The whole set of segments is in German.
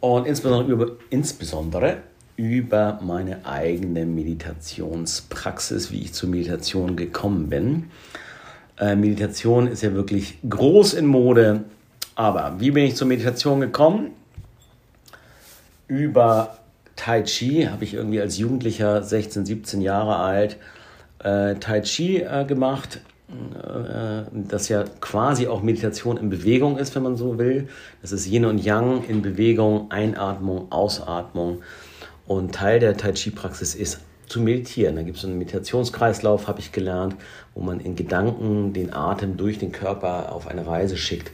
und insbesondere über, insbesondere über meine eigene Meditationspraxis, wie ich zur Meditation gekommen bin. Äh, Meditation ist ja wirklich groß in Mode, aber wie bin ich zur Meditation gekommen? über Tai Chi habe ich irgendwie als Jugendlicher, 16, 17 Jahre alt, äh, Tai Chi äh, gemacht, das ja quasi auch Meditation in Bewegung ist, wenn man so will. Das ist Yin und Yang in Bewegung, Einatmung, Ausatmung. Und Teil der Tai Chi-Praxis ist zu meditieren. Da gibt es einen Meditationskreislauf, habe ich gelernt, wo man in Gedanken den Atem durch den Körper auf eine Reise schickt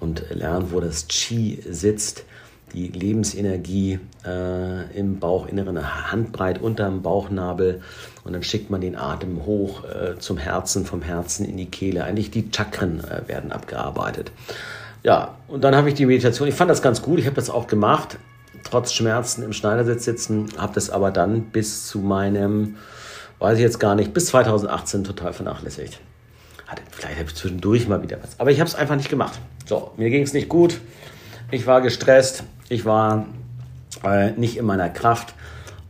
und lernt, wo das Chi sitzt die Lebensenergie äh, im Bauchinneren, handbreit unterm Bauchnabel und dann schickt man den Atem hoch äh, zum Herzen, vom Herzen in die Kehle. Eigentlich die Chakren äh, werden abgearbeitet. Ja, und dann habe ich die Meditation, ich fand das ganz gut, ich habe das auch gemacht, trotz Schmerzen im Schneidersitz sitzen, habe das aber dann bis zu meinem, weiß ich jetzt gar nicht, bis 2018 total vernachlässigt. Hatte, vielleicht habe ich zwischendurch mal wieder was, aber ich habe es einfach nicht gemacht. So, mir ging es nicht gut, ich war gestresst, ich war äh, nicht in meiner Kraft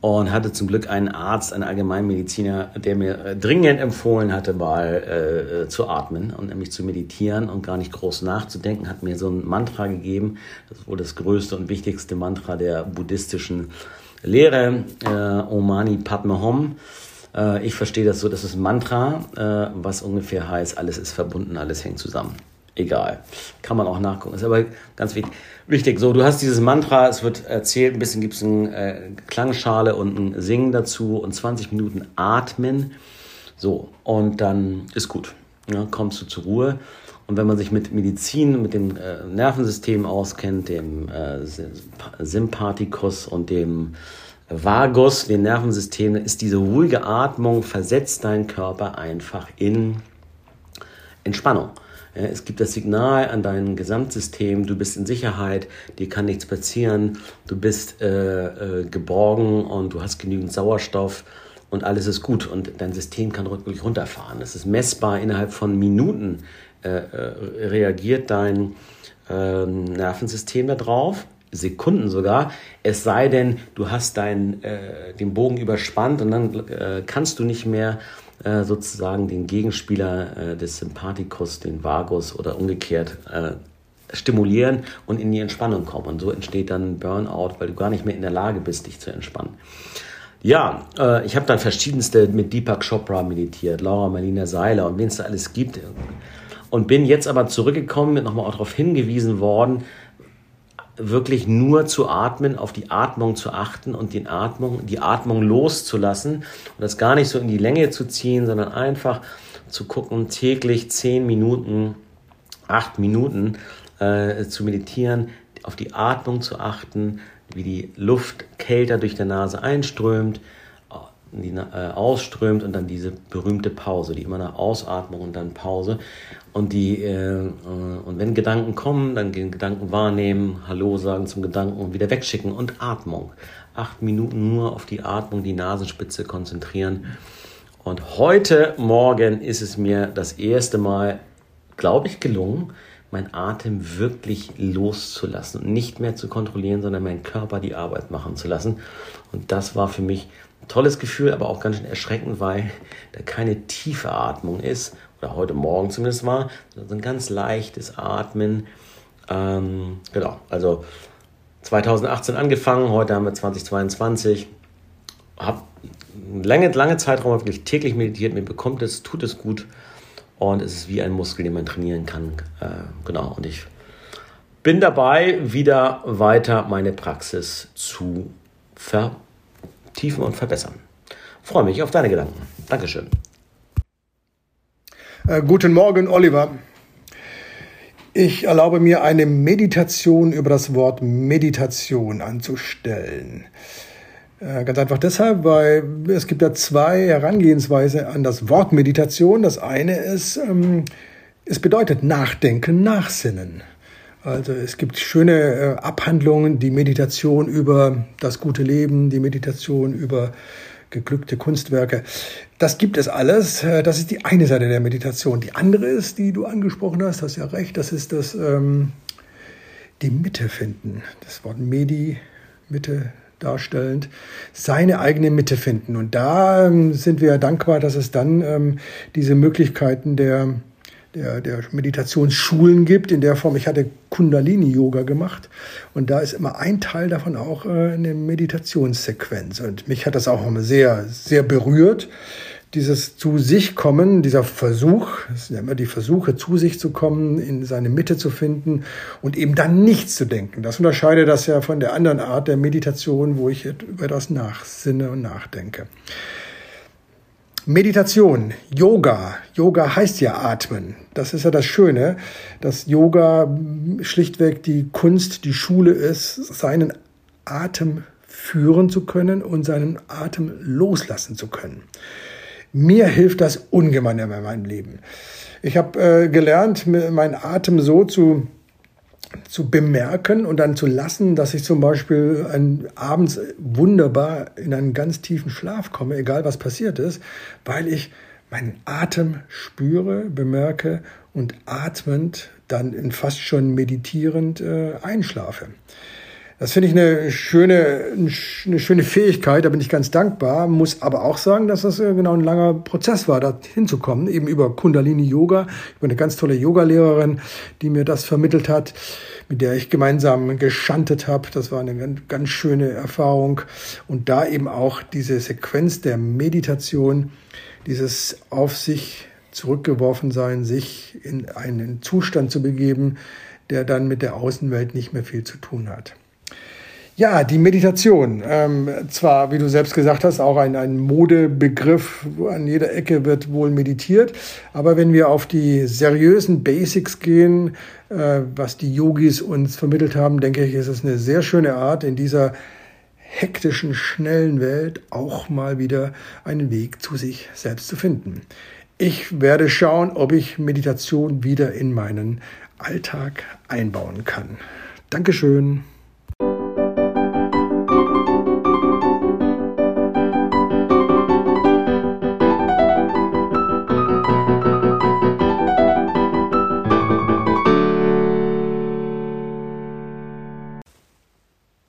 und hatte zum Glück einen Arzt, einen Allgemeinmediziner, der mir äh, dringend empfohlen hatte, mal äh, äh, zu atmen und nämlich zu meditieren und gar nicht groß nachzudenken, hat mir so ein Mantra gegeben. Das wohl das größte und wichtigste Mantra der buddhistischen Lehre, äh, Omani Padme Hum. Äh, ich verstehe das so, das ist ein Mantra, was ungefähr heißt, alles ist verbunden, alles hängt zusammen egal. Kann man auch nachgucken. Ist aber ganz wichtig. So, du hast dieses Mantra, es wird erzählt, ein bisschen gibt es eine äh, Klangschale und ein Singen dazu und 20 Minuten atmen. So, und dann ist gut. Ja, kommst du zur Ruhe. Und wenn man sich mit Medizin, mit dem äh, Nervensystem auskennt, dem äh, Sympathikus und dem Vagus, dem Nervensystem, ist diese ruhige Atmung, versetzt deinen Körper einfach in Entspannung. Es gibt das Signal an dein Gesamtsystem, du bist in Sicherheit, dir kann nichts passieren, du bist äh, äh, geborgen und du hast genügend Sauerstoff und alles ist gut und dein System kann wirklich runterfahren. Es ist messbar, innerhalb von Minuten äh, äh reagiert dein ähm, Nervensystem darauf. Sekunden sogar, es sei denn, du hast dein, äh, den Bogen überspannt und dann äh, kannst du nicht mehr äh, sozusagen den Gegenspieler äh, des Sympathikus, den Vagus oder umgekehrt äh, stimulieren und in die Entspannung kommen. Und so entsteht dann Burnout, weil du gar nicht mehr in der Lage bist, dich zu entspannen. Ja, äh, ich habe dann verschiedenste mit Deepak Chopra meditiert, Laura Marlina Seiler und wen es da alles gibt. Und bin jetzt aber zurückgekommen, nochmal auch darauf hingewiesen worden, wirklich nur zu atmen, auf die Atmung zu achten und den Atmung, die Atmung loszulassen und das gar nicht so in die Länge zu ziehen, sondern einfach zu gucken, täglich zehn Minuten, acht Minuten äh, zu meditieren, auf die Atmung zu achten, wie die Luft kälter durch die Nase einströmt, die äh, ausströmt und dann diese berühmte Pause, die immer nach Ausatmung und dann Pause. Und die äh, äh, und wenn Gedanken kommen, dann den Gedanken wahrnehmen, Hallo sagen zum Gedanken und wieder wegschicken und Atmung. Acht Minuten nur auf die Atmung, die Nasenspitze konzentrieren. Und heute Morgen ist es mir das erste Mal, glaube ich, gelungen, mein Atem wirklich loszulassen und nicht mehr zu kontrollieren, sondern meinen Körper die Arbeit machen zu lassen. Und das war für mich tolles Gefühl, aber auch ganz schön erschreckend, weil da keine tiefe Atmung ist, oder heute Morgen zumindest war, so ein ganz leichtes Atmen. Ähm, genau, also 2018 angefangen, heute haben wir 2022. Habe lange, lange Zeitraum wirklich täglich meditiert, mir bekommt es, tut es gut. und es ist wie ein Muskel, den man trainieren kann. Äh, genau, und ich bin dabei, wieder weiter meine Praxis zu vertiefen und verbessern. Freue mich auf deine Gedanken. Dankeschön. Äh, guten Morgen, Oliver. Ich erlaube mir eine Meditation über das Wort Meditation anzustellen. Äh, ganz einfach deshalb, weil es gibt ja zwei Herangehensweisen an das Wort Meditation. Das eine ist, ähm, es bedeutet Nachdenken, Nachsinnen. Also es gibt schöne äh, Abhandlungen, die Meditation über das gute Leben, die Meditation über geglückte Kunstwerke. Das gibt es alles. Äh, das ist die eine Seite der Meditation. Die andere ist, die du angesprochen hast, hast ja recht, das ist das ähm, die Mitte finden. Das Wort Medi, Mitte darstellend, seine eigene Mitte finden. Und da ähm, sind wir dankbar, dass es dann ähm, diese Möglichkeiten der der, der Meditationsschulen gibt. In der Form, ich hatte Kundalini-Yoga gemacht und da ist immer ein Teil davon auch äh, eine Meditationssequenz. Und mich hat das auch immer sehr, sehr berührt. Dieses zu sich kommen, dieser Versuch, es sind ja immer die Versuche, zu sich zu kommen, in seine Mitte zu finden und eben dann nichts zu denken. Das unterscheidet das ja von der anderen Art der Meditation, wo ich über das nachsinne und nachdenke. Meditation, Yoga. Yoga heißt ja atmen. Das ist ja das Schöne, dass Yoga schlichtweg die Kunst, die Schule ist, seinen Atem führen zu können und seinen Atem loslassen zu können. Mir hilft das ungemein in meinem Leben. Ich habe äh, gelernt, meinen Atem so zu zu bemerken und dann zu lassen, dass ich zum Beispiel ein, abends wunderbar in einen ganz tiefen Schlaf komme, egal was passiert ist, weil ich meinen Atem spüre, bemerke und atmend dann in fast schon meditierend äh, einschlafe. Das finde ich eine schöne, eine schöne Fähigkeit, da bin ich ganz dankbar, muss aber auch sagen, dass das äh, genau ein langer Prozess war, da hinzukommen, eben über Kundalini Yoga, über eine ganz tolle Yogalehrerin, die mir das vermittelt hat, mit der ich gemeinsam geschantet habe. Das war eine ganz, ganz schöne Erfahrung und da eben auch diese Sequenz der Meditation, dieses auf sich zurückgeworfen sein, sich in einen Zustand zu begeben, der dann mit der Außenwelt nicht mehr viel zu tun hat. Ja, die Meditation. Ähm, zwar, wie du selbst gesagt hast, auch ein, ein Modebegriff. An jeder Ecke wird wohl meditiert. Aber wenn wir auf die seriösen Basics gehen, äh, was die Yogis uns vermittelt haben, denke ich, ist es eine sehr schöne Art, in dieser hektischen, schnellen Welt auch mal wieder einen Weg zu sich selbst zu finden. Ich werde schauen, ob ich Meditation wieder in meinen Alltag einbauen kann. Dankeschön.